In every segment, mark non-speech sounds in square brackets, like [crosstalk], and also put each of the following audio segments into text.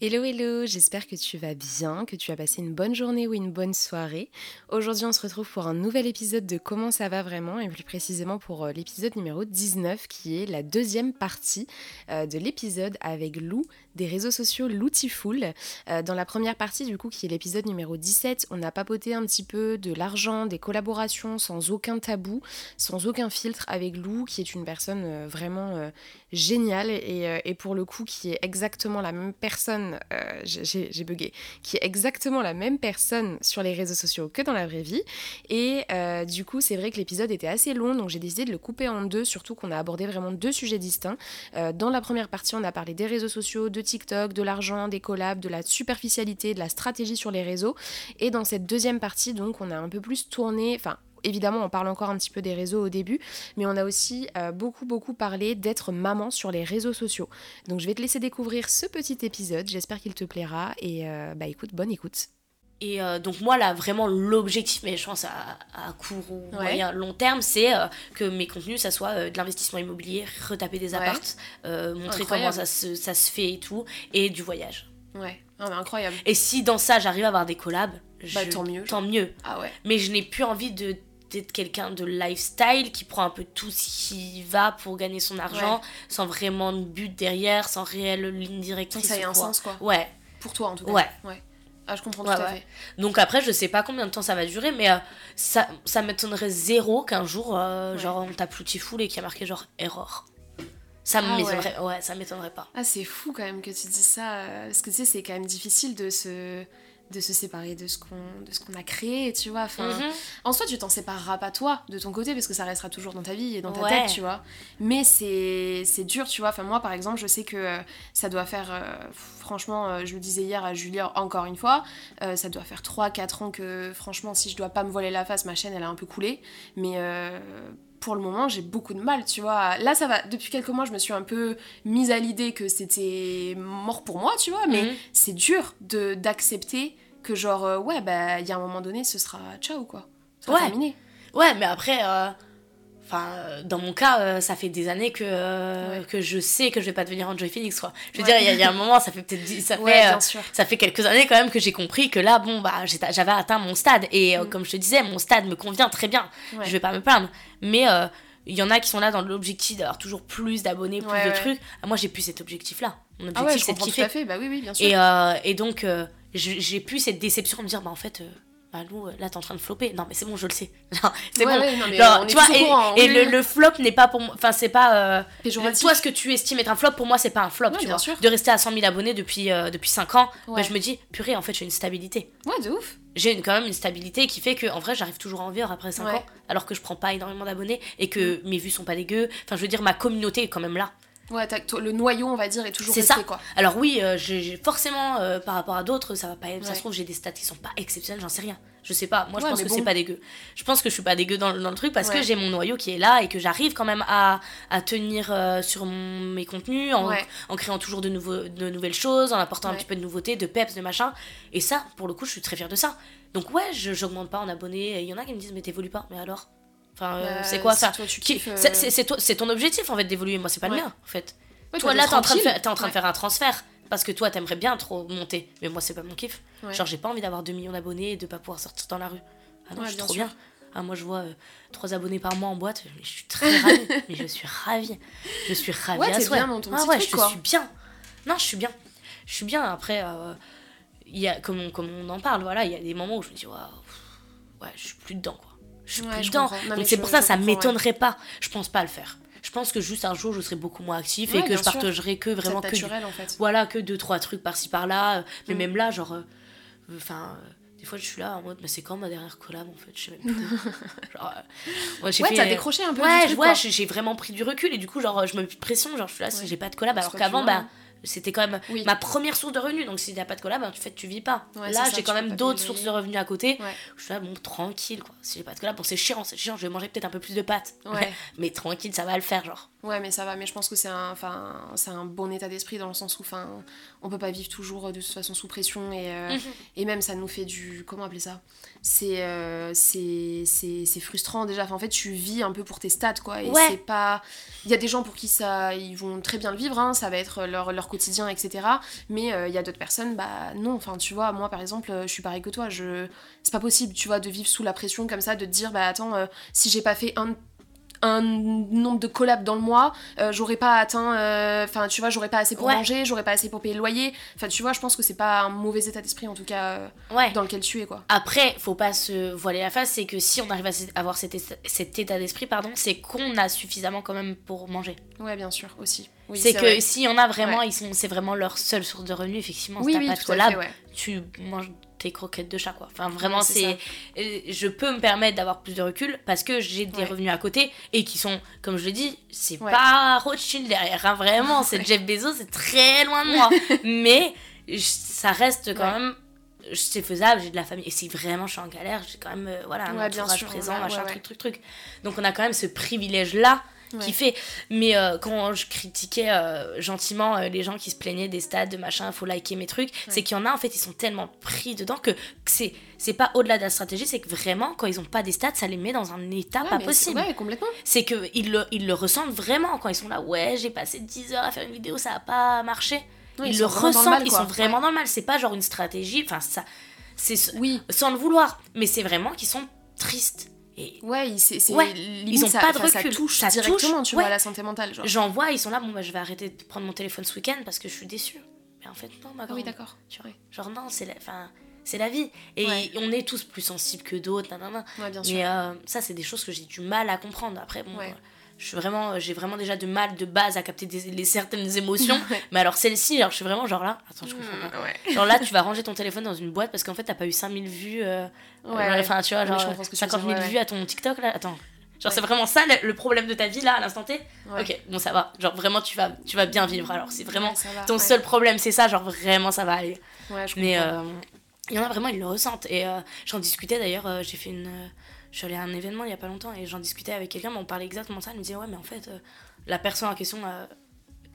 Hello hello, j'espère que tu vas bien, que tu as passé une bonne journée ou une bonne soirée. Aujourd'hui on se retrouve pour un nouvel épisode de Comment ça va vraiment et plus précisément pour euh, l'épisode numéro 19 qui est la deuxième partie euh, de l'épisode avec Lou des réseaux sociaux Loutiful. Euh, dans la première partie du coup qui est l'épisode numéro 17, on a papoté un petit peu de l'argent, des collaborations sans aucun tabou, sans aucun filtre avec Lou qui est une personne vraiment géniale et, et pour le coup qui est exactement la même personne euh, j'ai bugué, qui est exactement la même personne sur les réseaux sociaux que dans la vraie vie. Et euh, du coup, c'est vrai que l'épisode était assez long, donc j'ai décidé de le couper en deux, surtout qu'on a abordé vraiment deux sujets distincts. Euh, dans la première partie, on a parlé des réseaux sociaux, de TikTok, de l'argent, des collabs, de la superficialité, de la stratégie sur les réseaux. Et dans cette deuxième partie, donc, on a un peu plus tourné, enfin, évidemment, on parle encore un petit peu des réseaux au début, mais on a aussi euh, beaucoup, beaucoup parlé d'être maman sur les réseaux sociaux. Donc, je vais te laisser découvrir ce petit épisode. J'espère qu'il te plaira. Et euh, bah, écoute, bonne écoute. Et euh, donc moi là vraiment l'objectif, mais je pense à, à court ou moyen long terme, c'est que mes contenus ça soit de l'investissement immobilier, retaper des appartes, montrer comment ça se, ça se, fait et tout, et du voyage. Ouais, incroyable. Et si dans ça j'arrive à avoir des collabs, bah, tant mieux. Tant mieux. Ah ouais. Mais je n'ai plus envie de d'être quelqu'un de lifestyle qui prend un peu tout ce qui va pour gagner son argent sans vraiment de but derrière, sans réelle ligne directrice. ça a un sens quoi. Ouais. Pour toi en tout cas. Ouais. ouais. Ah, je comprends tout à fait. Donc après, je sais pas combien de temps ça va durer, mais euh, ça, ça m'étonnerait zéro qu'un jour, euh, genre, on tape l'outil full et qu'il y a marqué genre erreur. Ça ah m'étonnerait ouais. ça m'étonnerait pas. Ah, c'est fou quand même que tu dis ça. Euh, parce que tu sais, c'est quand même difficile de se de se séparer de ce qu'on de ce qu'on a créé tu vois enfin mhm. en soi tu t'en sépareras pas toi de ton côté parce que ça restera toujours dans ta vie et dans ta tête tu vois mais c'est c'est dur tu vois enfin moi par exemple je sais que euh, ça doit faire euh, franchement euh, je le disais hier à Julia encore une fois ça doit faire 3 4 ans que franchement si je dois pas me voiler la face ma chaîne elle a un peu coulé mais pour le moment, j'ai beaucoup de mal, tu vois. Là, ça va. Depuis quelques mois, je me suis un peu mise à l'idée que c'était mort pour moi, tu vois. Mais mhm. c'est dur de d'accepter que, genre, euh, ouais, bah, il y a un moment donné, ce sera ciao, quoi. Ça ouais. terminé. Ouais, mais après, euh, Enfin, euh, dans mon cas, euh, ça fait des années que, que je sais que je vais pas devenir Enjoy Phoenix, quoi. Je veux dire, il y, a un moment, ça fait peut-être ça, fait, ça fait quelques années quand même que j'ai compris que là, bon, bah, j'avais atteint mon stade. Et mm. comme je te disais, mon stade me convient très bien. Je vais pas me plaindre. Mais il y en a qui sont là dans l'objectif d'avoir toujours plus d'abonnés, plus de trucs. Ah, moi, j'ai plus cet objectif-là. Mon ah objectif, c'est de kiffer. Tout à fait. Bah oui, oui, bien sûr. Et, et donc, j'ai plus cette déception de me dire, bah, en fait bah Lou, là t'es en train de flopper. Non mais c'est bon, je le sais. [laughs] c'est bon. tu vois, et, le, le, flop n'est pas pour moi. Enfin, c'est pas. Euh, toi, ce que tu estimes être un flop, pour moi, c'est pas un flop. tu vois. Sûr. De rester à 100 000 abonnés depuis, euh, depuis 5 ans, bah, je me dis, purée, en fait, j'ai une stabilité. Ouais, de ouf. J'ai quand même une stabilité qui fait que, en vrai, j'arrive toujours à en vivre après 5 ans, alors que je prends pas énormément d'abonnés et que mm. mes vues sont pas dégueu. Enfin, je veux dire, ma communauté est quand même là. Ouais, le noyau, on va dire, est toujours resté, ça. quoi. Alors oui, euh, j'ai forcément, euh, par rapport à d'autres, ça va pas... Ça se trouve, j'ai des stats qui sont pas exceptionnels, j'en sais rien. Je sais pas, moi je pense que c'est pas dégueu. Je pense que je suis pas dégueu dans, dans le truc parce que j'ai mon noyau qui est là et que j'arrive quand même à, à tenir euh, sur mes contenus en, en, créant toujours de, nouveaux, de nouvelles choses, en apportant un petit peu de nouveautés, de peps, de machin. Et ça, pour le coup, je suis très fière de ça. Donc ouais, je j'augmente pas en abonnés. Il y en a qui me disent, mais t'évolues pas. Mais alors? Enfin, bah, c'est quoi ça C'est ton objectif en fait d'évoluer, moi c'est pas le mien en fait. Toi là t'es en train de faire, en train de faire un transfert parce que toi t'aimerais bien trop monter. Mais moi c'est pas mon kiff. Genre j'ai pas envie d'avoir 2 millions d'abonnés et de pas pouvoir sortir dans la rue. Ah non je suis trop bien. Ah, moi je vois 3 euh, abonnés par mois en boîte je suis très ravie. [laughs] Mais je suis ravie. Je suis ravie ouais, à bien dans ton ah ouais je suis bien. Non je suis bien. Je suis bien. Après euh, y a comme on, comme on en parle voilà il y a des moments où je me dis waouh ouais je suis plus dedans quoi je suis plus dedans. donc c'est pour ça ça m'étonnerait pas. Je pense pas le faire. Je pense que juste un jour je serai beaucoup moins actif et que je partagerai que vraiment que en fait. voilà que deux trois trucs par-ci par-là. Mais mm. même là genre euh, enfin euh, des fois je suis là en mode mais c'est quand ma dernière collab en fait? Je sais même plus. [laughs] Genre euh, ouais, ouais t'as décroché un peu ouais, ouais j'ai vraiment pris du recul et du coup genre je me mets pression genre je suis là si j'ai pas de collab. Alors qu'avant bah c'était quand même ma première source de revenus. Donc s'il n'y a pas de collab en fait tu vis pas. Là j'ai quand même d'autres sources de revenus à côté. Je suis là bon tranquille quoi. Si j'ai pas de collab bon c'est chiant c'est chiant je vais manger peut-être un peu plus de pâtes. [laughs] Mais tranquille ça va le faire genre Ouais, mais ça va, mais je pense que c'est un, enfin, c'est un bon état d'esprit dans le sens où enfin, on peut pas vivre toujours de toute façon sous pression et, euh, mhm. et même ça nous fait du. Comment appeler ça? C'est, euh, c'est, c'est, frustrant déjà. Enfin, en fait, tu vis un peu pour tes stats quoi. Et c'est pas. Il y a des gens pour qui ça. Ils vont très bien le vivre, hein, ça va être leur, leur quotidien, etc. Mais euh, il y a d'autres personnes, bah non. Enfin, tu vois, moi par exemple, je suis pareil que toi. Je... C'est pas possible, tu vois, de vivre sous la pression comme ça, de te dire, bah attends, si j'ai pas fait un un nombre de collabs dans le mois, euh, j'aurais pas atteint, euh, enfin tu vois, j'aurais pas assez pour manger, j'aurais pas assez pour payer le loyer. Enfin tu vois, je pense que c'est pas un mauvais état d'esprit en tout cas euh, ouais. dans lequel tu es quoi. Après, faut pas se voiler la face, c'est que si on arrive à avoir cet, état d'esprit, pardon, c'est qu'on a suffisamment quand même pour manger. Ouais, bien sûr, aussi. c'est que s'il y en a vraiment, ils sont, c'est vraiment leur seule source de revenus, effectivement. Si t'as pas de collab, tu manges tes croquettes de chat quoi. Enfin vraiment c'est euh, je peux me permettre d'avoir plus de recul parce que j'ai des revenus à côté et qui sont comme je l'ai dit, c'est pas Rothschild derrière hein, vraiment, c'est [laughs] Jeff Bezos, c'est très loin de moi. [laughs] Mais ça reste quand même c'est faisable, j'ai de la famille et si vraiment je suis en galère, j'ai quand même euh, voilà un entourage présent, machin truc truc truc. Donc on a quand même ce privilège qui fait. Mais euh, quand je critiquais euh, gentiment euh, les gens qui se plaignaient des stades, de machin, faut liker mes trucs, c'est qu'il y en a en fait, ils sont tellement pris dedans que, c'est c'est pas au-delà de la stratégie, c'est que vraiment quand ils ont pas des stats, ça les met dans un état pas possible. Ouais, complètement. C'est que ils le, ils le ressentent vraiment quand ils sont là, ouais, j'ai passé 10 heures à faire une vidéo, ça a pas marché. ils, le ressentent, ils sont vraiment dans le mal. C'est pas genre une stratégie, enfin ça, c'est oui. sans le vouloir, mais c'est vraiment qu'ils sont tristes ouais, c'est, ils ont pas de recul. Ça touche ça directement, tu vois, à la santé mentale. J'en vois, ils sont là, bon, bah, je vais arrêter de prendre mon téléphone ce week-end parce que je suis déçue. Mais en fait, non, ma ah Oui, d'accord. Genre, non, c'est la, c'est la vie. Et on est tous plus sensibles que d'autres, Ouais, bien sûr. Mais euh, ça, c'est des choses que j'ai du mal à comprendre. Après, bon, je suis vraiment j'ai vraiment déjà de mal de base à capter des, les certaines émotions. [laughs] Mais alors celle-ci alors je suis vraiment genre là attends je comprends pas. Mmh, genre là tu vas ranger ton téléphone dans une boîte parce qu'en fait t'as pas eu 5000 vues euh, ouais, enfin tu vois genre 50 000 vues à ton TikTok là attends. Genre c'est vraiment ça le, problème de ta vie là à l'instant T? Ok bon ça va. Genre vraiment tu vas tu vas bien vivre alors c'est vraiment ton seul problème c'est ça genre vraiment ça va aller. Mais euh, il y en a vraiment ils le ressentent. Et euh, j'en discutais d'ailleurs j'ai fait une je suis allée à un événement il y a pas longtemps et j'en discutais avec quelqu'un, mais on parlait exactement de ça. Elle me disait, ouais, mais en fait, euh, la personne en question euh,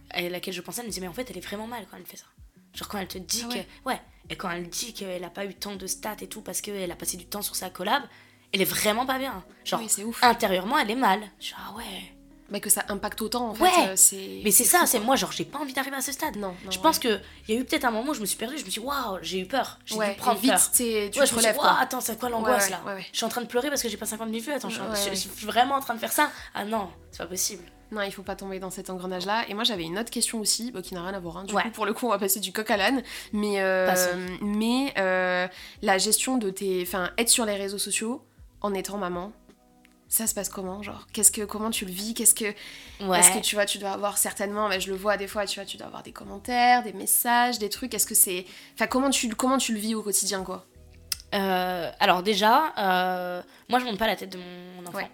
à laquelle je pensais, elle me disait, mais en fait, elle est vraiment mal quand elle fait ça. Genre quand elle te dit ah que. Ouais, et quand elle dit qu'elle a pas eu tant de stats et tout parce qu'elle a passé du temps sur sa collab, elle est vraiment pas bien. Genre, intérieurement, elle est mal. Genre, ah ouais mais que ça impacte autant en fait euh, c'est mais c'est ça c'est moi genre j'ai pas envie d'arriver à ce stade non, je pense que il y a eu peut-être un moment où je me suis perdue je me suis dit waouh j'ai eu peur j'ai dû prendre vite, peur tu ouais, te relèves quoi. attends c'est quoi l'angoisse là je suis en train de pleurer parce que j'ai pas 50 000 vues attends je, suis vraiment en train de faire ça ah non c'est pas possible non, il faut pas tomber dans cet engrenage-là. Et moi, j'avais une autre question aussi, qui n'a rien à voir. Hein. Du coup, pour le coup, on va passer du coq à l'âne. Mais, euh, mais euh, la gestion de tes. Enfin, être sur les réseaux sociaux en étant maman, ça se passe comment genre qu'est-ce que comment tu le vis qu'est-ce que est-ce que tu vois tu dois avoir certainement je le vois des fois tu vois tu dois avoir des commentaires des messages des trucs est-ce que c'est enfin comment tu comment tu le vis au quotidien quoi? Euh, alors déjà euh, moi je monte pas la tête de mon enfant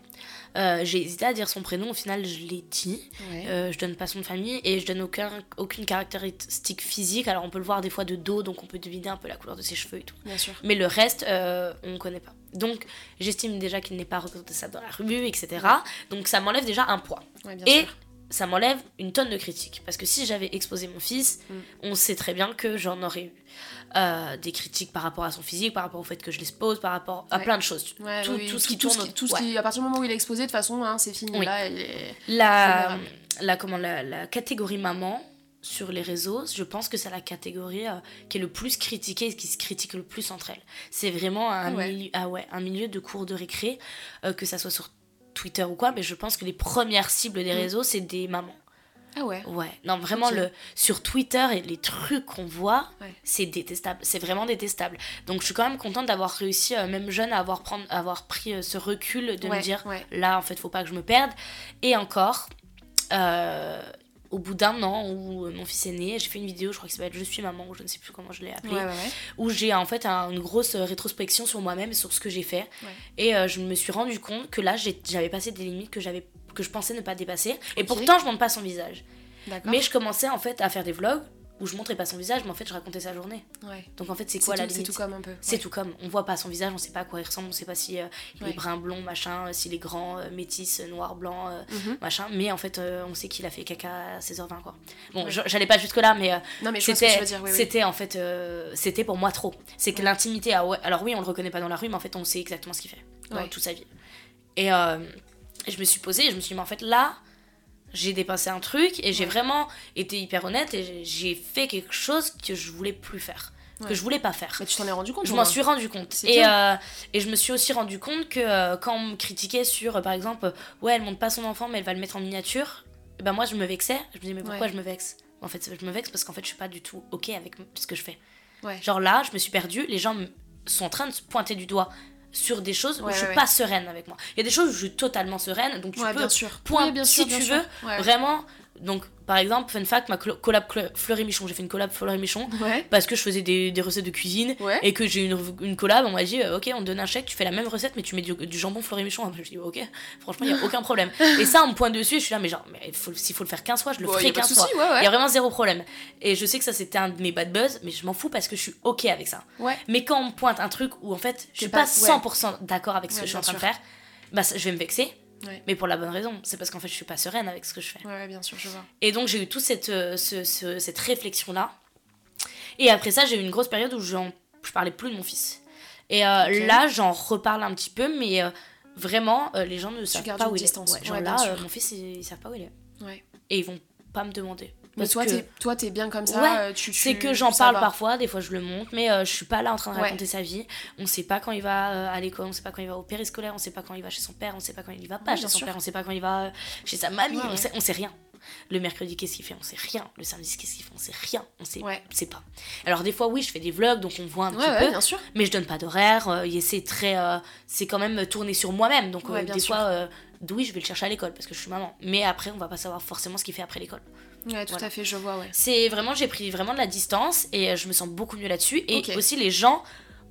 euh, j'ai hésité à dire son prénom, au final je l'ai dit. je donne pas son de famille et je donne aucun, aucune caractéristique physique. Alors on peut le voir des fois de dos, donc on peut deviner un peu la couleur de ses cheveux et tout. Bien sûr. Mais le reste, on connaît pas. Donc, j'estime déjà qu'il n'est pas reconnaissable dans la revue, etc. Donc, ça m'enlève déjà un poids. et ça m'enlève une tonne de critiques. Parce que si j'avais exposé mon fils, mm. on sait très bien que j'en aurais eu euh, des critiques par rapport à son physique, par rapport au fait que je l'expose, par rapport à plein de choses. tout, tout, ce qui tourne. Tout ce qui, à partir du moment où il est exposé, de toute façon, hein, c'est fini. Là, la, la, comment, la, la catégorie maman, sur les réseaux, je pense que c'est la catégorie euh, qui est le plus critiquée et qui se critique le plus entre elles. C'est vraiment un, Milieu, ah ouais, un milieu de cours de récré, euh, que ça soit sur Twitter ou quoi, mais je pense que les premières cibles des mm. réseaux, c'est des mamans. Ah ouais Ouais, non, vraiment, le, sur Twitter et les trucs qu'on voit, c'est détestable. C'est vraiment détestable. Donc, je suis quand même contente d'avoir réussi, euh, même jeune, à avoir, prendre, avoir pris ce recul de me dire là, en fait, faut pas que je me perde. Et encore, au bout d'un an où euh, mon fils est né, j'ai fait une vidéo, je crois que ça va être Je suis maman, ou je ne sais plus comment je l'ai appelé, où j'ai en fait une grosse euh, rétrospection sur moi-même et sur ce que j'ai fait. Et euh, je me suis rendu compte que là, j'avais passé des limites que, que je pensais ne pas dépasser. Et pourtant, je montre pas son visage. Mais je commençais en fait à faire des vlogs où je montrais pas son visage, mais en fait je racontais sa journée. Ouais. Donc en fait c'est quoi la limite C'est tout comme un peu. C'est tout comme. On voit pas son visage, on sait pas à quoi il ressemble, on sait pas si euh, il est brun, blond, machin, euh, s'il est grand, euh, métis, noir, blanc, mhm. machin. Mais en fait on sait qu'il a fait caca à 16h20 quoi. Bon, j'allais pas jusque là, mais, mais c'était en fait c'était pour moi trop. C'est que l'intimité, alors oui on le reconnaît pas dans la rue, mais en fait on sait exactement ce qu'il fait dans toute sa vie. Et je me suis posée, et je me suis dit mais en fait là j'ai dépassé un truc et j'ai vraiment été hyper honnête et j'ai fait quelque chose que je voulais plus faire. Que je voulais pas faire. Mais tu t'en es rendu compte Je m'en suis rendu compte. Et, euh, et je me suis aussi rendu compte que euh, quand on me critiquait sur, euh, par exemple, ouais, elle monte pas son enfant, mais elle va le mettre en miniature, ben moi je me vexais. Je me disais, mais pourquoi je me vexe? En fait, je me vexe parce qu'en fait, je suis pas du tout OK avec ce que je fais. Genre là, je me suis perdue, les gens sont en train de se pointer du doigt sur des choses où je suis pas sereine avec moi. Il y a des choses où je suis totalement sereine, donc tu peux, bien sûr. point, si tu veux, vraiment, donc par exemple, fun fact, ma collab Fleury Michon, j'ai fait une collab Fleury Michon parce que je faisais des, des recettes de cuisine et que j'ai une, une collab, on m'a dit euh, ok, on te donne un chèque, tu fais la même recette mais tu mets du, jambon Fleury Michon. Je dis ok, franchement, il y a aucun problème. et ça, on me pointe dessus et je suis là, mais genre, mais s'il faut le faire 15 fois, je le ferai 15 fois. Il y a vraiment zéro problème. Et je sais que ça c'était un de mes bad buzz, mais je m'en fous parce que je suis ok avec ça. Mais quand on me pointe un truc où en fait je suis pas 100% d'accord avec ce que je suis en train de faire, bah je vais me vexer mais pour la bonne raison, c'est parce qu'en fait je suis pas sereine avec ce que je fais. Ouais, bien sûr, je vois. Et donc j'ai eu toute cette, euh, ce, cette réflexion-là. Et après ça, j'ai eu une grosse période où je parlais plus de mon fils. Et euh, là, j'en reparle un petit peu, mais euh, vraiment, les gens ne savent pas où il est. Ouais, genre là, mon fils, ils, ils, savent pas où il est. Et ils vont pas me demander. Mais toi, toi, t'es bien comme ça. Euh, tu, c'est que j'en parle parfois, des fois je le montre, mais euh, je suis pas là en train de raconter sa vie. On sait pas quand il va euh, à l'école, on sait pas quand il va au périscolaire, on sait pas quand il va chez son père, on sait pas quand il va pas chez son père, on sait pas quand il va chez sa mamie, on, sait, on sait rien. Le mercredi, qu'est-ce qu'il fait? On sait rien. Le samedi, qu'est-ce qu'il fait? On sait rien. On sait, sait pas. Alors, des fois, oui, je fais des vlogs, donc on voit un petit peu. Bien sûr. Mais je donne pas d'horaire. c'est très. c'est quand même tourné sur moi-même. Donc, des fois, oui, je vais le chercher à l'école parce que je suis maman. Mais après, on va pas savoir forcément ce qu'il fait après l'école. Ouais, tout à fait, je vois, ouais. C'est vraiment, j'ai pris vraiment de la distance et euh, je me sens beaucoup mieux là-dessus. Et aussi, les gens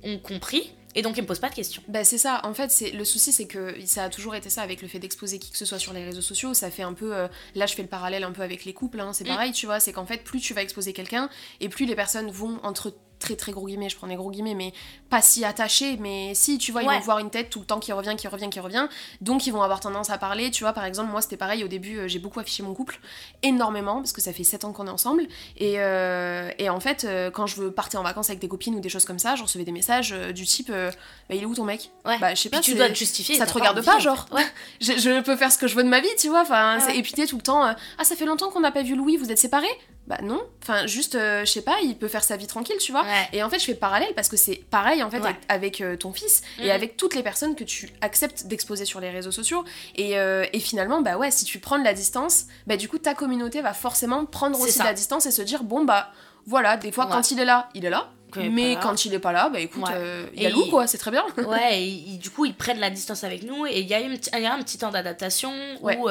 ont compris et donc ils me posent pas de questions. Bah c'est ça, en fait c'est le souci c'est que ça a toujours été ça avec le fait d'exposer qui que ce soit sur les réseaux sociaux, ça fait un peu euh, là je fais le parallèle un peu avec les couples, hein, c'est mm. pareil tu vois, c'est qu'en fait plus tu vas exposer quelqu'un et plus les personnes vont entre très très gros guillemets, je prends des gros guillemets, mais pas si attachés, mais si, tu vois, ils vont voir une tête tout le temps qui revient, qui revient, qui revient, donc ils vont avoir tendance à parler, tu vois, par exemple, moi c'était pareil, au début euh, j'ai beaucoup affiché mon couple, énormément, parce que ça fait 7 ans qu'on est ensemble, et, euh, et en fait, euh, quand je veux partir en vacances avec des copines ou des choses comme ça, je recevais des messages du type, bah il est où ton mec? Bah je sais pas, tu dois te justifier, ça te regarde pas, genre, ouais. [laughs] je, peux faire ce que je veux de ma vie, tu vois, enfin, ah et puis tout le temps, ah ça fait longtemps qu'on n'a pas vu Louis, vous êtes séparés? Bah non. Enfin juste je sais pas il peut faire sa vie tranquille tu vois. Et en fait je fais parallèle parce que c'est pareil en fait avec, euh, ton fils et mhm. avec toutes les personnes que tu acceptes d'exposer sur les réseaux sociaux. Et, euh, et, finalement, bah ouais, si tu prends de la distance, bah du coup ta communauté va forcément prendre aussi de la distance et se dire bon bah voilà, des fois quand il est là, il est là. mais quand il est pas là, bah écoute, euh, il y a loup quoi, c'est très bien. ouais, [laughs] et, du coup ils prennent la distance avec nous. Et il y, a y a un petit temps d'adaptation où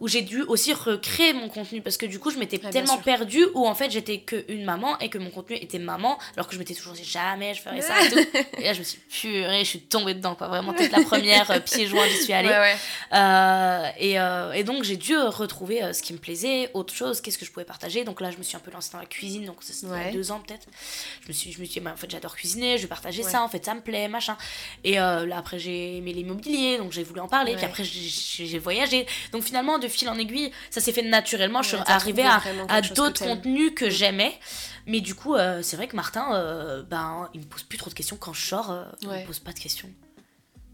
où j'ai dû aussi recréer mon contenu parce que du coup je m'étais tellement perdue où en fait j'étais que une maman et que mon contenu était maman alors que je m'étais toujours dit jamais je ferais ça et tout. Et là je me suis purée je suis tombée dedans quoi. Vraiment peut-être la [laughs] première euh, pied joint j'y suis allée. Euh, et, euh, et, donc j'ai dû retrouver ce qui me plaisait autre chose qu'est-ce que je pouvais partager. Donc là je me suis un peu lancée dans la cuisine donc ça c'était il deux ans peut-être. Je me suis je me suis dit bah, en fait j'adore cuisiner je vais partager ça en fait ça me plaît machin. Et là après j'ai aimé l'immobilier donc j'ai voulu en parler. Puis après j'ai voyagé. Donc finalement de fil en aiguille, ça s'est fait naturellement. je suis arrivée à, à d'autres contenus que mm. j'aimais. Mais du coup, euh, c'est vrai que Martin, euh, ben, il me pose plus trop de questions. Quand je sors, euh, il me pose pas de questions.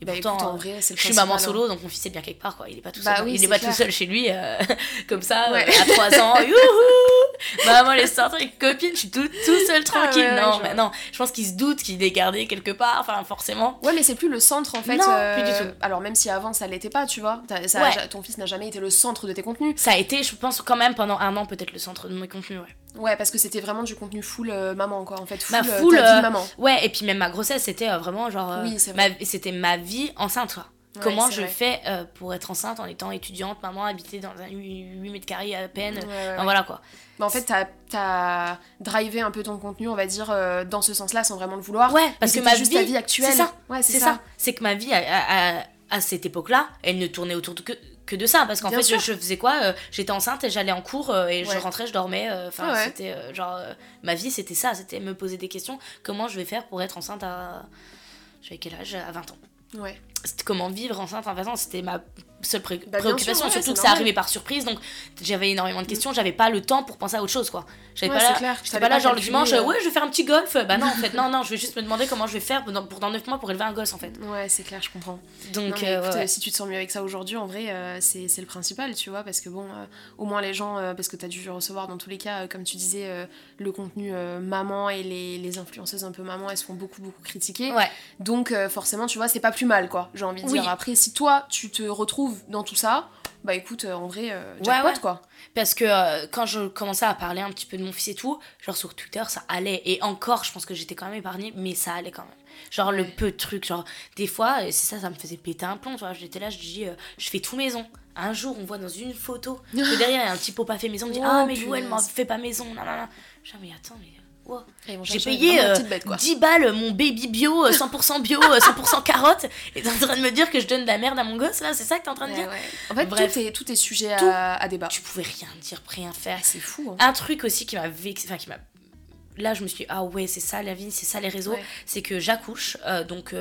Et bah, pourtant, je suis maman solo, donc mon fils est bien quelque part. Quoi. Il est pas tout bah seul, il est, pas tout seul chez lui, [laughs] comme ça, à 3 ans. [laughs] Youhou Maman, les sortir avec copine, je suis tout, tout seul ah tranquille. non, mais non, je pense qu'il se doute qu'il est gardé quelque part, enfin, forcément. Ouais, mais c'est plus le centre en fait. Non, plus du tout. Alors, même si avant ça l'était pas, tu vois, ton fils n'a jamais été le centre de tes contenus. Ça a été, je pense, quand même pendant un an, peut-être le centre de mes contenus, ouais. Ouais, parce que c'était vraiment du contenu full euh, maman, quoi, en fait. Full, ma euh, full, euh, maman. Ouais, et puis même ma grossesse, c'était vraiment genre. oui, C'était ma vie enceinte, quoi. Comment je fais pour être enceinte en étant étudiante, maman, habitée dans un 8 mètres carrés à peine. voilà, quoi. Bah, en fait, t'as as drivé un peu ton contenu, on va dire, dans ce sens-là, sans vraiment le vouloir. Ouais, parce que ma juste vie, actuelle. C'est ça. Ouais, c'est ça. C'est que ma vie, à, à, à cette époque-là, elle ne tournait autour de que que de ça parce qu'en fait je, faisais quoi euh, j'étais enceinte et j'allais en cours euh, et je rentrais je dormais euh, enfin c'était genre ma vie c'était ça c'était me poser des questions. Comment je vais faire pour être enceinte à j'avais quel âge? À 20 ans. Ouais comment vivre enceinte à 20 ans c'était ma seule bah, préoccupation, surtout que ça arrivait par surprise, donc j'avais énormément de questions, j'avais pas le temps pour penser à autre chose, quoi. J'avais pas là, j'étais pas là genre le dimanche, euh. ouais, je vais faire un petit golf. Bah non, en fait, non, non, je vais juste me demander comment je vais faire pour dans, pour 9 mois pour élever un gosse, en fait. Ouais, c'est clair, je comprends. Donc, euh, si tu te sens mieux avec ça aujourd'hui, en vrai, euh, c'est le principal, tu vois, parce que bon, au moins les gens, parce que t'as dû recevoir dans tous les cas, comme tu disais, le contenu maman et les, les, influenceuses un peu maman, elles se font beaucoup, beaucoup critiquer. Ouais. Donc, forcément, tu vois, c'est pas plus mal, quoi, j'ai envie de dire. Après, si toi, tu te retrouves dans tout ça, bah écoute, euh, en vrai, euh, jackpot quoi. Parce que euh, quand je commençais à parler un petit peu de mon fils et tout, genre sur Twitter, ça allait. Et encore, je pense que j'étais quand même épargnée, mais ça allait quand même. Genre le peu de trucs, genre des fois, c'est ça, ça me faisait péter un plomb, tu vois. J'étais là, je dis, je fais tout maison. Un jour, on voit dans une photo que derrière, il y a un petit pot pas fait maison, on me dit, [laughs] oh, ah, mais Lou, elle m'en fait pas maison, non, non, non. Dis, mais attends, mais j'ai payé 10 euh, balles mon baby bio, 100% euh, bio, 100% euh, [laughs] carotte, et t'es en train de me dire que je donne de la merde à mon gosse là, c'est ça que t'es en train de dire En fait, Bref, tout, est, tout est sujet à, débat. Tu pouvais rien dire, rien faire. C'est fou. Hein. Un truc aussi qui m'a vexé, enfin qui m'a. Là, je me suis dit, ah ouais, c'est ça la vie, c'est ça les réseaux, c'est que j'accouche, donc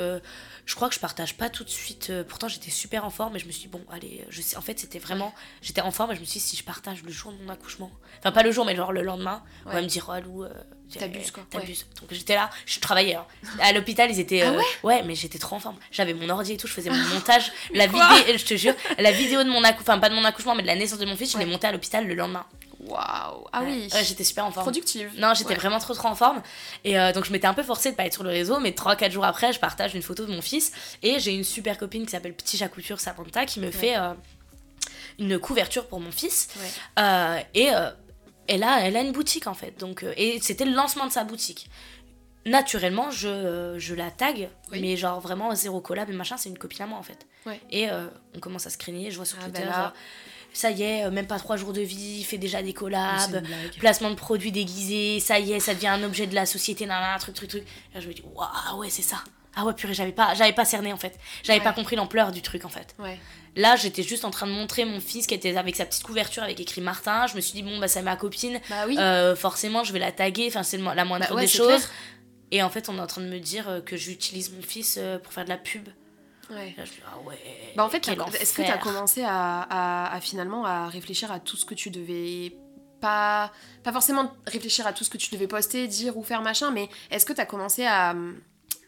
je crois que je partage pas tout de suite. Euh, pourtant, j'étais super en forme et je me suis dit, bon, allez, je sais, en fait, c'était vraiment. J'étais en forme et je me suis dit, si je partage le jour de mon accouchement, enfin, pas le jour, mais genre le lendemain, on va me dire, oh, Lou, euh, t'abuses quoi. T'abuses. Donc j'étais là, je travaillais. Hein. À l'hôpital, ils étaient. Ah euh, ouais, mais j'étais trop en forme. J'avais mon ordi et tout, je faisais mon montage. la vidéo, je te jure, la vidéo de mon accouchement, enfin, pas de mon accouchement, mais de la naissance de mon fils, je l'ai montée à l'hôpital le lendemain. Waouh Ah oui J'étais super en forme. Productive. Non, j'étais vraiment trop trop en forme. Et euh, donc je m'étais un peu forcée de pas être sur le réseau, mais 3-4 jours après, je partage une photo de mon fils. Et j'ai une super copine qui s'appelle Petit Jacouture Samantha qui me fait euh, une couverture pour mon fils. Euh, et elle, a, elle a une boutique en fait. Donc, et c'était le lancement de sa boutique naturellement, je, je la tag, mais genre vraiment zéro collab et machin, c'est une copine à moi en fait. Et on commence à se craigner, je vois sur ah, Twitter ça y est, euh, même pas trois jours de vie, il fait déjà des collabs, placement de produits déguisés, ça y est, ça devient un objet de la société, nan, truc, truc, truc. Et là, je me dis, waouh, ouais, c'est ça. Ah ouais, purée, j'avais pas, j'avais pas cerné en fait. J'avais pas compris l'ampleur du truc en fait. Là, j'étais juste en train de montrer mon fils qui était avec sa petite couverture avec écrit Martin. Je me suis dit, bon, bah, c'est ma copine. Bah oui. Euh, forcément, je vais la taguer. Enfin, c'est la moindre bah des choses. Et en fait, on est en train de me dire euh, que j'utilise mon fils pour faire de la pub. Ouais. ah ouais. Bah en fait, est-ce que tu as commencé à, à, finalement à réfléchir à tout ce que tu devais pas pas forcément réfléchir à tout ce que tu devais poster, dire ou faire machin, mais est-ce que tu as commencé à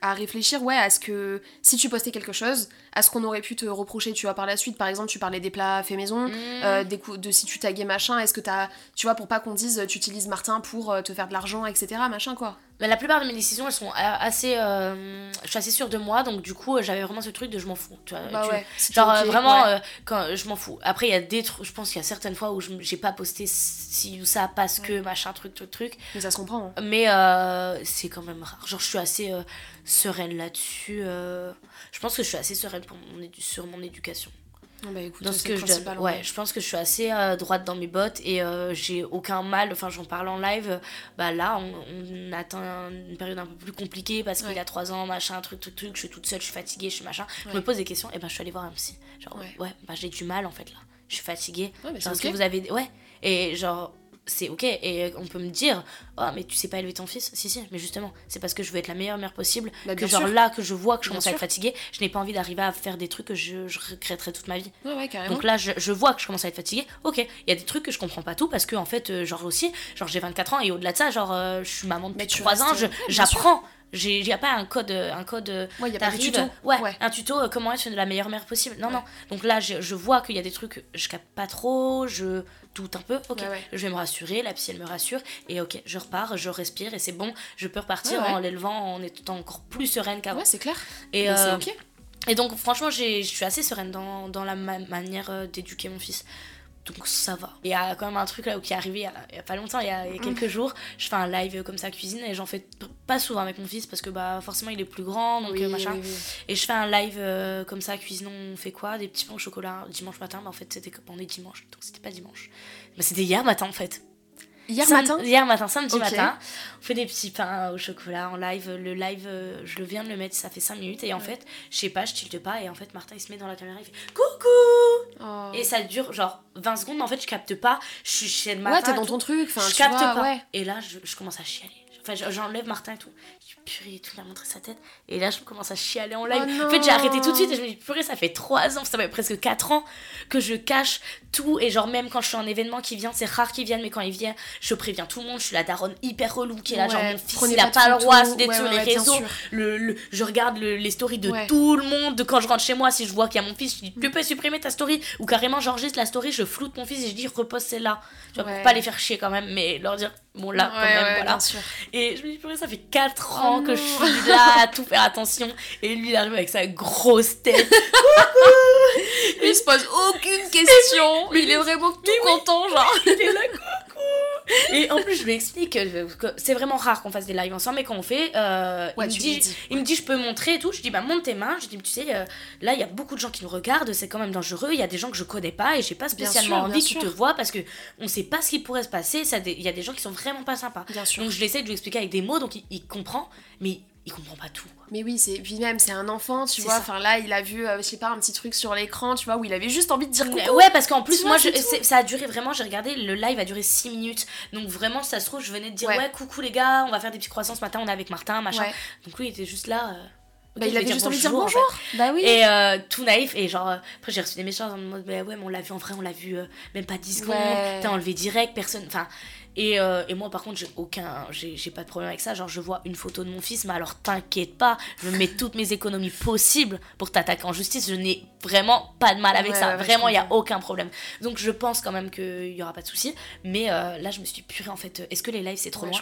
à réfléchir ouais à ce que si tu postais quelque chose à ce qu'on aurait pu te reprocher tu vois par la suite. Par exemple tu parlais des plats faits maison mmh. euh, des de si tu taguais machin est-ce que t'as tu vois pour pas qu'on dise tu utilises Martin pour euh, te faire de l'argent etc machin quoi. Mais la plupart de mes décisions elles sont assez euh, je suis assez sûre de moi donc du coup j'avais vraiment ce truc de je m'en fous tu vois bah ouais, genre vraiment quand je m'en fous. Après il y a des trucs je pense qu'il y a certaines fois où j'ai pas posté si ou ça parce que machin truc truc truc. Mais ça se comprend hein. mais c'est quand même rare. Genre je suis assez sereine là-dessus. Euh, je pense que je suis assez sereine pour mon sur mon éducation. Ah bah écoute, dans ce que je donne. Ouais, je pense que je suis assez euh, droite dans mes bottes et euh, j'ai aucun mal. Enfin, j'en parle en live. Bah là, on, on, atteint une période un peu plus compliquée parce qu'il a 3 ans, machin, truc, truc, truc. Je suis toute seule, je suis fatiguée, je suis machin. Je me pose des questions et ben je suis allée voir un psy. Genre, ouais, bah j'ai du mal en fait là. Je suis fatiguée. parce que vous avez. Ouais. Et genre, c'est ok et on peut me dire oh mais tu sais pas élever ton fils? Si si mais justement c'est parce que je veux être la meilleure mère possible bah, que genre là que je vois que je commence à être fatiguée je n'ai pas envie d'arriver à faire des trucs que je, je regretterai toute ma vie. Donc là je, je, vois que je commence à être fatiguée ok il y a des trucs que je comprends pas tout parce que en fait euh, genre aussi genre j'ai 24 ans et au-delà de ça genre euh, je suis maman depuis 3 ans j'apprends il n'y a pas un code un code ouais, y a pas de tuto. Ouais, un tuto euh, comment être la meilleure mère possible. Non non. Donc là je, je vois qu'il y a des trucs je capte pas trop je doute un peu. Ok je vais me rassurer la psy elle me rassure. Et ok je repars je respire et c'est bon je peux repartir en l'élevant en étant encore plus sereine qu'avant. Ouais c'est clair. Et euh, ok. et donc franchement je suis assez sereine dans, dans la manière euh, d'éduquer mon fils donc ça va. Et il y a quand même un truc là qui est arrivé il y a, pas longtemps, il y a, quelques jours. Je fais un live comme ça cuisine et j'en fais pas souvent avec mon fils parce que bah forcément il est plus grand donc euh, machin. et je fais un live euh, comme ça cuisine, on fait quoi? Des petits pains au chocolat dimanche matin. Mais en fait c'était on est dimanche donc c'était pas dimanche. mais c'était hier matin en fait. Hier matin Hier matin, samedi matin. On fait des petits pains au chocolat en live. Le live, euh, je le viens de le mettre, ça fait 5 minutes. Et en fait, je sais pas, je tilte pas. Et en fait, Martin, il se met dans la caméra, il fait Coucou Oh. Et ça dure genre 20 secondes, en fait, je capte pas. Je suis chez ma Ouais, t'es dans ton truc. Je capte pas. Et là, je, je commence à chialer. Enfin, j'enlève Martin et tout. Purée, tout, il a montré sa tête. Et là, je commence à chialer en live. Oh en fait, j'ai arrêté tout de suite et je me dis, purée, ça fait 3 ans, ça fait presque 4 ans que je cache tout. Et genre, même quand je suis en événement qui vient, c'est rare qu'ils viennent, mais quand ils viennent, je préviens tout le monde. Je suis la daronne hyper relou qui est là, genre, mon fils, il a pas le droit d'être sur les réseaux. Le, le, je regarde les stories de tout le monde. De quand je rentre chez moi, si je vois qu'il y a mon fils, je dis, tu peux supprimer ta story. Ou carrément, j'enregistre la story, je floute mon fils et je dis, repose celle-là. Tu vois, pour pas les faire chier quand même, mais leur dire, bon, là, quand même, voilà. Et je me dis, purée, ça fait 4 ans que je suis là à tout faire attention. Et lui, il arrive avec sa grosse tête. [laughs] il se pose aucune question. il est vraiment tout content, genre. Il est là. Et en plus, je lui explique que c'est vraiment rare qu'on fasse des lives ensemble, mais quand on fait, euh, il, me dit, il me dit, je peux montrer et tout. Je dis, bah, monte tes mains. Je dis, tu sais, euh, là, il y a beaucoup de gens qui nous regardent, c'est quand même dangereux. Il y a des gens que je connais pas et j'ai pas spécialement envie qu'ils te voient parce que on sait pas ce qui pourrait se passer. Il y a des gens qui sont vraiment pas sympas. Donc, je l'essaie de lui expliquer avec des mots, donc il comprend, mais il comprend pas tout. Mais oui, c'est puis même c'est un enfant, tu vois. Enfin là, il a vu, euh, je sais pas, un petit truc sur l'écran, tu vois, où il avait juste envie de dire coucou. Ouais, parce qu'en plus, moi, je, ça a duré vraiment. J'ai regardé, le live a duré 6 minutes. Donc vraiment, ça se trouve, je venais de dire ouais, coucou les gars, on va faire des petits croissants ce matin, on est avec Martin, machin. Donc oui, il était juste là. Euh, bah, il avait juste envie de dire bonjour. Bah oui. Et euh, tout naïf. Et genre, après, j'ai reçu des messages en mode, bah ouais, mais on l'a vu en vrai, on l'a vu même pas 10 secondes. T'as enlevé direct, personne. Enfin, et, euh, et, moi, par contre, j'ai aucun, j'ai pas de problème avec ça. Genre, je vois une photo de mon fils, mais alors t'inquiète pas, je mets [laughs] toutes mes économies possibles pour t'attaquer en justice. Je n'ai vraiment pas de mal avec ça. vraiment, il y a aucun problème. Donc, je pense quand même qu'il y aura pas de souci. Mais euh, là, je me suis purée en fait. Est-ce que les lives c'est trop loin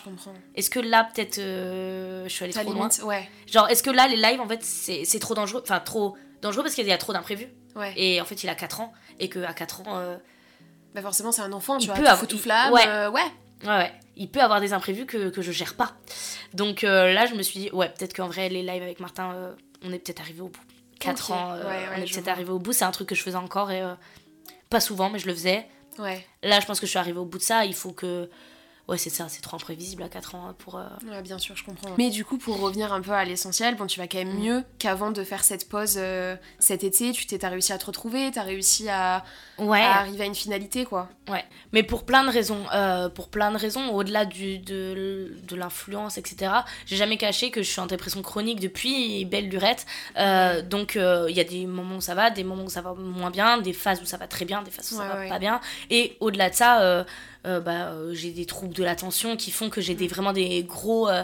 Est-ce que là, peut-être, euh, je suis allée trop loin ouais. Genre, est-ce que là, les lives en fait, c'est trop dangereux Enfin, trop dangereux parce qu'il y a trop d'imprévus. Ouais. Et en fait, il a 4 ans. Et qu'à 4 ans. Bah forcément c'est un enfant, tu il vois, peut avoir... tout flamme, ouais. ouais. Ouais, ouais. Il peut avoir des imprévus que, que je gère pas. Donc euh, là, je me suis dit, ouais, peut-être qu'en vrai, les lives avec Martin, euh, on est peut-être arrivé au bout. 4 ans, euh, on est peut-être arrivé au bout. C'est un truc que je faisais encore et pas souvent, mais je le faisais. Ouais. Là, je pense que je suis arrivée au bout de ça. Il faut que Ouais, c'est ça, c'est trop imprévisible à 4 ans pour. Euh, ouais, bien sûr, je comprends. Mais du coup, pour revenir un peu à l'essentiel, bon, tu vas quand même mm. mieux qu'avant de faire cette pause euh, cet été. Tu t'es, réussi à te retrouver, t'as réussi à, ouais. arriver à une finalité, quoi. Ouais, mais pour plein de raisons. Euh, pour plein de raisons, au-delà du, de, de l'influence, etc., j'ai jamais caché que je suis en dépression chronique depuis belle lurette. donc, il y a des moments où ça va, des moments où ça va moins bien, des phases où ça va très bien, des phases où ça va pas bien. Et au-delà de ça, euh, bah, euh, j'ai des troubles de l'attention qui font que j'ai des, vraiment des gros euh,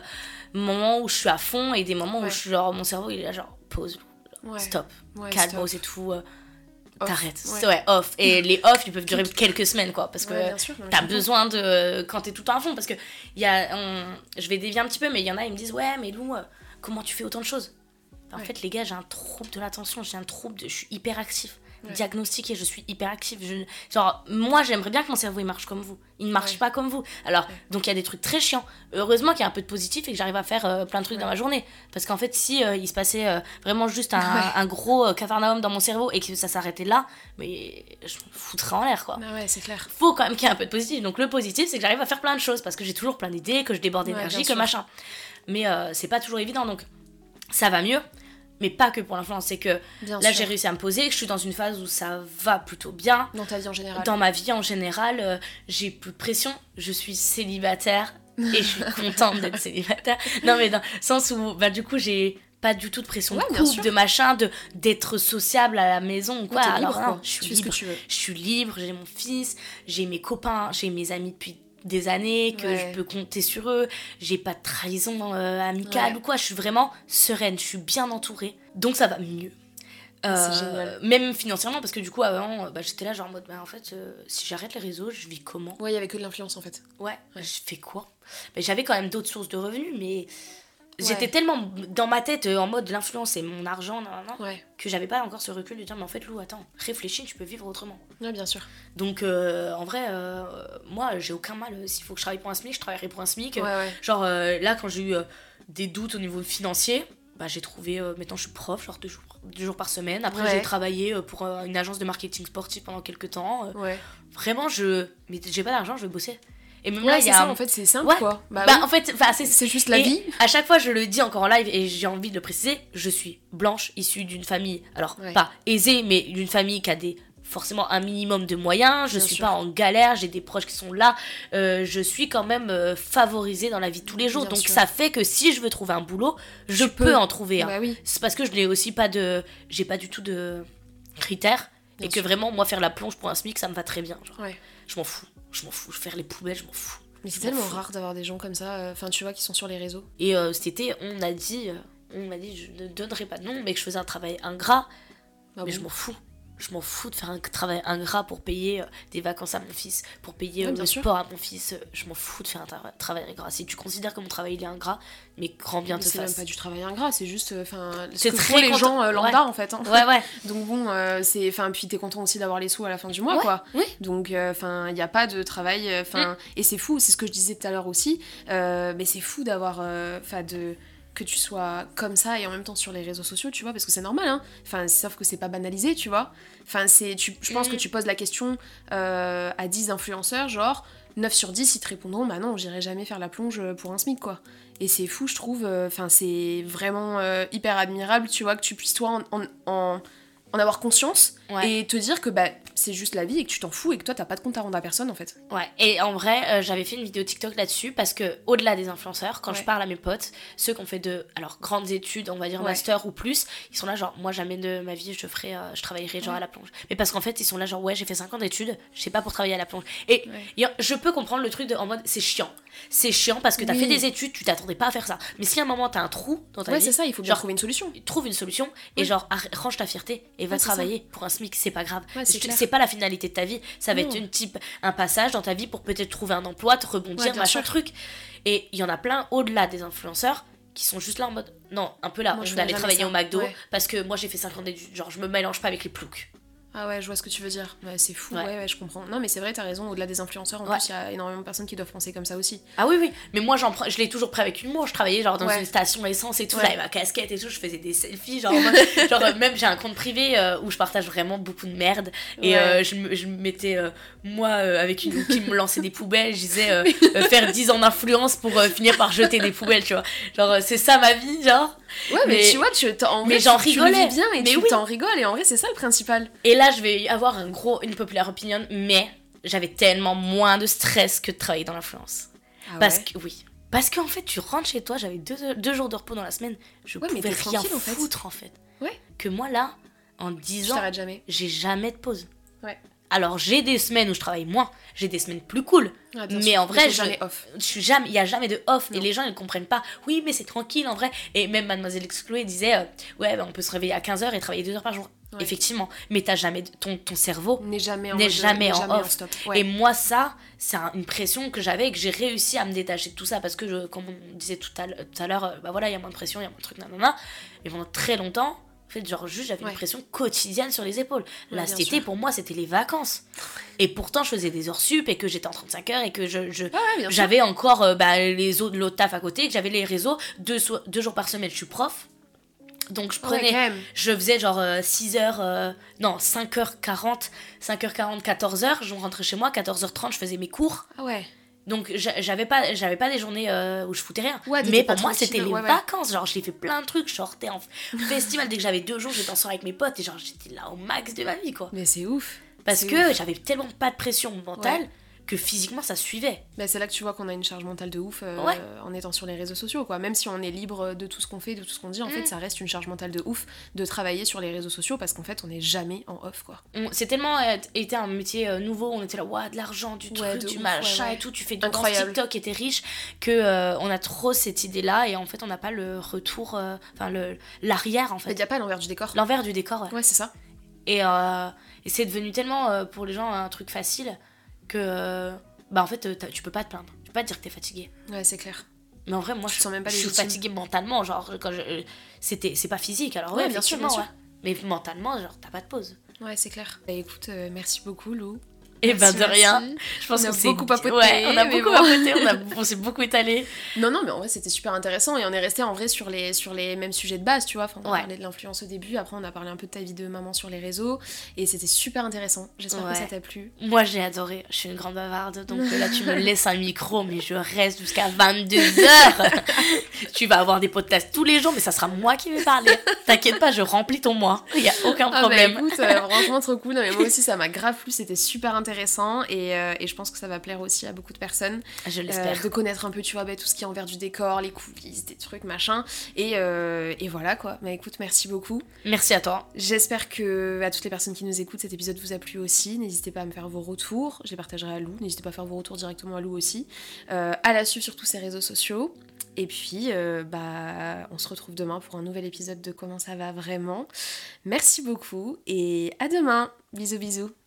moments où je suis à fond et des moments où je suis genre, mon cerveau il est là genre pause, stop, calme, et tout. T'arrêtes, ouais. off. Et [laughs] les off, ils peuvent durer quelques semaines, quoi. Parce que t'as besoin de. Quand t'es tout le temps à fond. Parce que y a, je vais dévier un petit peu, mais il y en a, ils me disent Ouais, mais Lou, comment tu fais autant de choses? En fait, les gars, j'ai un trouble de l'attention, j'ai un trouble de. Je suis hyper actif diagnostiqué, je suis hyper active. Je... Genre, moi, j'aimerais bien que mon cerveau il marche comme vous. Il ne marche pas comme vous. Alors, donc il y a des trucs très chiants. Heureusement qu'il y a un peu de positif et que j'arrive à faire euh, plein de trucs dans ma journée. Parce qu'en fait, si euh, il se passait euh, vraiment juste un, un gros cafarnaum dans mon cerveau et que ça s'arrêtait là, mais je me foutrais en l'air, quoi. Bah ouais, c'est clair. Faut quand même qu'il y ait un peu de positif. Donc, le positif, c'est que j'arrive à faire plein de choses parce que j'ai toujours plein d'idées, que je déborde d'énergie, que machin. Mais c'est pas toujours évident. Donc, ça va mieux mais pas que pour l'influence, c'est que là j'ai réussi à me poser, que je suis dans une phase où ça va plutôt bien. Dans ta vie en général Dans ma vie en général, euh, j'ai plus de pression, je suis célibataire [laughs] et je suis contente d'être célibataire. Non mais dans le sens où bah, du coup j'ai pas du tout de pression de couple, de machin, de d'être sociable à la maison ou quoi. Alors je suis libre, je suis libre, j'ai mon fils, j'ai mes copains, j'ai mes amis depuis des années, que je peux compter sur eux, j'ai pas de trahison euh, amicale ou quoi, je suis vraiment sereine, je suis bien entourée, donc ça va mieux. Euh, même financièrement, parce que du coup, avant, euh, bah, j'étais là, genre en mode, bah, en fait, si j'arrête les réseaux, je vis comment? Ouais, il y avait que de l'influence en fait. Ouais, je fais quoi? Bah, J'avais quand même d'autres sources de revenus, mais J'étais tellement dans ma tête euh, en mode l'influence et mon argent, que j'avais pas encore ce recul de dire, mais en fait, Lou, attends, réfléchis, tu peux vivre autrement. Ouais, bien sûr. Donc, euh, en vrai, euh, moi, j'ai aucun mal. S'il faut que je travaille pour un SMIC, je travaillerai pour un SMIC. Genre, là, quand j'ai eu des doutes au niveau financier, bah, j'ai trouvé, maintenant, je suis prof, genre deux jours, deux jours par semaine. Après, j'ai travaillé pour une agence de marketing sportif pendant quelques temps. Vraiment, je. Mais j'ai pas d'argent, je vais bosser. Et même là, il y a ça, en fait, c'est simple quoi. Bah, bah en fait, c'est juste la vie. À chaque fois, je le dis encore en live et j'ai envie de le préciser, je suis blanche, issue d'une famille, alors pas aisée, mais d'une famille qui a des forcément un minimum de moyens, je suis pas en galère, j'ai des proches qui sont là, euh, je suis quand même euh, favorisée dans la vie de tous les jours. Donc ça fait que si je veux trouver un boulot, je peux. en trouver un. Bah oui. C'est parce que je n'ai aussi pas de. J'ai pas du tout de critères. et que vraiment, moi, faire la plonge pour un SMIC, ça me va très bien. Genre. Je m'en fous. Je m'en fous. Faire les poubelles, je m'en fous. Mais c'est tellement rare d'avoir des gens comme ça, euh, enfin, tu vois, qui sont sur les réseaux. Et cet été, on a dit. on m'a dit, je ne donnerai pas de nom, mais que je faisais un travail ingrat. Ah mais je m'en fous je m'en fous de faire un travail ingrat pour payer euh, des vacances à mon fils, pour payer euh, le sport à mon fils. Je m'en fous de faire un travail ingrat. Si tu considères que mon travail il est ingrat, mais grand bien te fasse. C'est même pas du travail ingrat, c'est juste, euh, enfin, c'est très les gens lambda en fait. Hein. Ouais ouais. [laughs] Donc bon, c'est, enfin, puis t'es content aussi d'avoir les sous à la fin du mois quoi. Oui. Donc enfin, il n'y a pas de travail, enfin, mm. et c'est fou, c'est ce que je disais tout à l'heure aussi, mais c'est fou d'avoir, enfin de que tu sois comme ça et en même temps sur les réseaux sociaux, tu vois, parce que c'est normal, hein. Enfin, sauf que c'est pas banalisé, tu vois. Enfin, c'est, je pense que mm. tu poses la question euh, à 10 influenceurs, genre 9 sur 10, ils te répondront, bah non, j'irai jamais faire la plonge pour un SMIC, quoi. Et c'est fou, je trouve. Euh, enfin, c'est vraiment euh, hyper admirable, tu vois, que tu puisses, toi, en en avoir conscience et te dire que bah, c'est juste la vie et que tu t'en fous et que toi t'as pas de compte à rendre à personne en fait. Ouais, et en vrai, euh, j'avais fait une vidéo TikTok là-dessus parce que au-delà des influenceurs, quand je parle à mes potes, ceux qui ont fait de alors grandes études, on va dire master ou plus, ils sont là genre moi jamais de ma vie je ferai euh, je travaillerai genre à la plonge. Mais parce qu'en fait, ils sont là genre ouais, j'ai fait 5 ans d'études, je sais pas pour travailler à la plonge. Et je peux comprendre le truc de en mode c'est chiant. C'est chiant parce que t'as fait des études, tu t'attendais pas à faire ça. Mais si à un moment t'as un trou dans ta vie, c'est ça, il faut bien trouver une solution. Trouve une solution et genre range ta fierté et va travailler pour un SMIC, c'est pas grave. c'est pas la finalité de ta vie, ça va être une type, un passage dans ta vie pour peut-être trouver un emploi, te rebondir, machin truc. Et il y en a plein au-delà des influenceurs qui sont juste là en mode non, un peu là, moi, je vais aller travailler au McDo parce que moi j'ai fait 50 ans d'études, genre je me mélange pas avec les ploucs. Ah ouais, je vois ce que tu veux dire. c'est fou, ouais. ouais. je comprends. Non, mais c'est vrai, t'as raison, au-delà des influenceurs, en plus, il y a énormément de personnes qui doivent penser comme ça aussi. Ah oui, oui, mais moi, j'en je l'ai toujours pris avec humour. Je travaillais genre dans une station essence et tout, j'avais ma casquette et tout, je faisais des selfies. Genre, [laughs] genre même j'ai un compte privé euh, où je partage vraiment beaucoup de merde. Et euh, je, je me mettais, euh, moi, avec une qui me lançait des poubelles, je disais [laughs] faire 10 ans d'influence pour finir par jeter des poubelles, tu vois. Genre, c'est ça ma vie, genre. Ouais, mais, tu vois, tu, en mais j'en rigolais. bien et mais tu t'en rigoles et en vrai, c'est ça le principal. Et là, je vais avoir un gros, une populaire opinion, mais j'avais tellement moins de stress que de travailler dans l'influence. Ah Parce que, oui. Parce qu'en fait, tu rentres chez toi, j'avais deux, deux, jours de repos dans la semaine, je ouais, pouvais rien en fait. foutre en fait. Ouais. Que moi là, en 10 ans, jamais. j'ai jamais de pause. Ouais. Alors j'ai des semaines où je travaille moins, j'ai des semaines plus cool. mais en vrai, je, jamais off. Je suis jamais, il y a jamais de off et les gens ils comprennent pas. Oui, mais c'est tranquille en vrai. Et même Mademoiselle Excluée disait, euh, ouais, bah, on peut se réveiller à 15h et travailler 2 heures par jour. Effectivement, mais t'as jamais ton, ton cerveau n'est jamais en, n'est jamais en off. Et moi ça, c'est une pression que j'avais et que j'ai réussi à me détacher de tout ça parce que je, comme on disait tout à l'heure, euh, bah voilà, il y a moins de pression, il y a moins de trucs, nanana. Mais pendant très longtemps, en fait, genre, juste, j'avais une pression quotidienne sur les épaules. Là, cet été, pour moi, c'était les vacances. Et pourtant, je faisais des heures sup et que j'étais en 35 heures et que je, je j'avais encore euh, bah, les autres, l'autre taf à côté, que j'avais les réseaux deux, deux jours par semaine. Je suis prof. Donc je prenais, je faisais genre 6 euh, heures, euh, non 5h40, 5h40, 14h, je rentrais chez moi, 14h30 je faisais mes cours. Ah ouais. Donc j'avais pas j'avais pas des journées euh, où je foutais rien. mais pour moi c'était les vacances, genre j'ai fait plein de trucs, je sortais en festival dès que j'avais deux jours, j'étais en soirée avec mes potes et genre j'étais là au max de ma vie quoi. Mais c'est ouf. Parce que j'avais tellement pas de pression mentale que physiquement ça suivait. mais c'est là que tu vois qu'on a une charge mentale de ouf euh, en étant sur les réseaux sociaux quoi. Même si on est libre de tout ce qu'on fait, de tout ce qu'on dit, en fait mm. ça reste une charge mentale de ouf de travailler sur les réseaux sociaux parce qu'en fait on n'est jamais en off quoi. C'est tellement euh, été un métier euh, nouveau, on était là ouais de l'argent, du truc, du machin et tout, tu fais du. TikTok et t'es riche que on a trop cette idée là et en fait on n'a pas le retour, enfin le l'arrière en fait. Il n'y a pas l'envers du décor. L'envers du décor ouais. Ouais c'est ça. Et, et c'est devenu tellement pour les gens un truc facile que bah en fait euh, tu peux pas te plaindre. Tu peux pas te dire que t'es fatigué. Ouais c'est clair. Mais en vrai moi je, sens même pas je suis fatiguée mentalement genre quand je euh, c'était c'est pas physique alors ouais, bien sûr, bien sûr. mais mentalement genre t'as pas de pause. Ouais c'est clair. Bah écoute euh, merci beaucoup Lou Et ben de rien. Je pense qu'on s'est beaucoup papoté. Ouais, on a beaucoup papoté, [laughs] on, s'est beaucoup étalé. Non, non, mais en vrai, c'était super intéressant et on est resté en vrai sur les, sur les mêmes sujets de base, tu vois. Enfin, on a parlé de l'influence au début, après, on a parlé un peu de ta vie de maman sur les réseaux et c'était super intéressant. J'espère que ça t'a plu. Moi, j'ai adoré. Je suis une grande bavarde, donc là, tu me [laughs] laisses un micro, mais je reste jusqu'à 22h. [laughs] tu vas avoir des podcasts tous les jours, mais ça sera moi qui vais parler. T'inquiète pas, je remplis ton mois. Il y a aucun ah bah, problème. écoute, euh, franchement, trop cool. mais moi aussi, ça m'a grave plu. C'était super intéressant et, euh, et, je pense que ça va plaire aussi à beaucoup de personnes. Je l'espère. Euh, de connaître un peu, tu vois, bah, tout ce qui est envers du décor, les coulisses, des trucs, machin. Et, et voilà quoi. Mais écoute, merci beaucoup. Merci à toi. J'espère que à toutes les personnes qui nous écoutent, cet épisode vous a plu aussi. N'hésitez pas à me faire vos retours. Je les partagerai à Lou. N'hésitez pas à faire vos retours directement à Lou aussi. à la suivre sur tous ses réseaux sociaux. Et puis, bah, on se retrouve demain pour un nouvel épisode de Comment ça va vraiment. Merci beaucoup et à demain. Bisous bisous.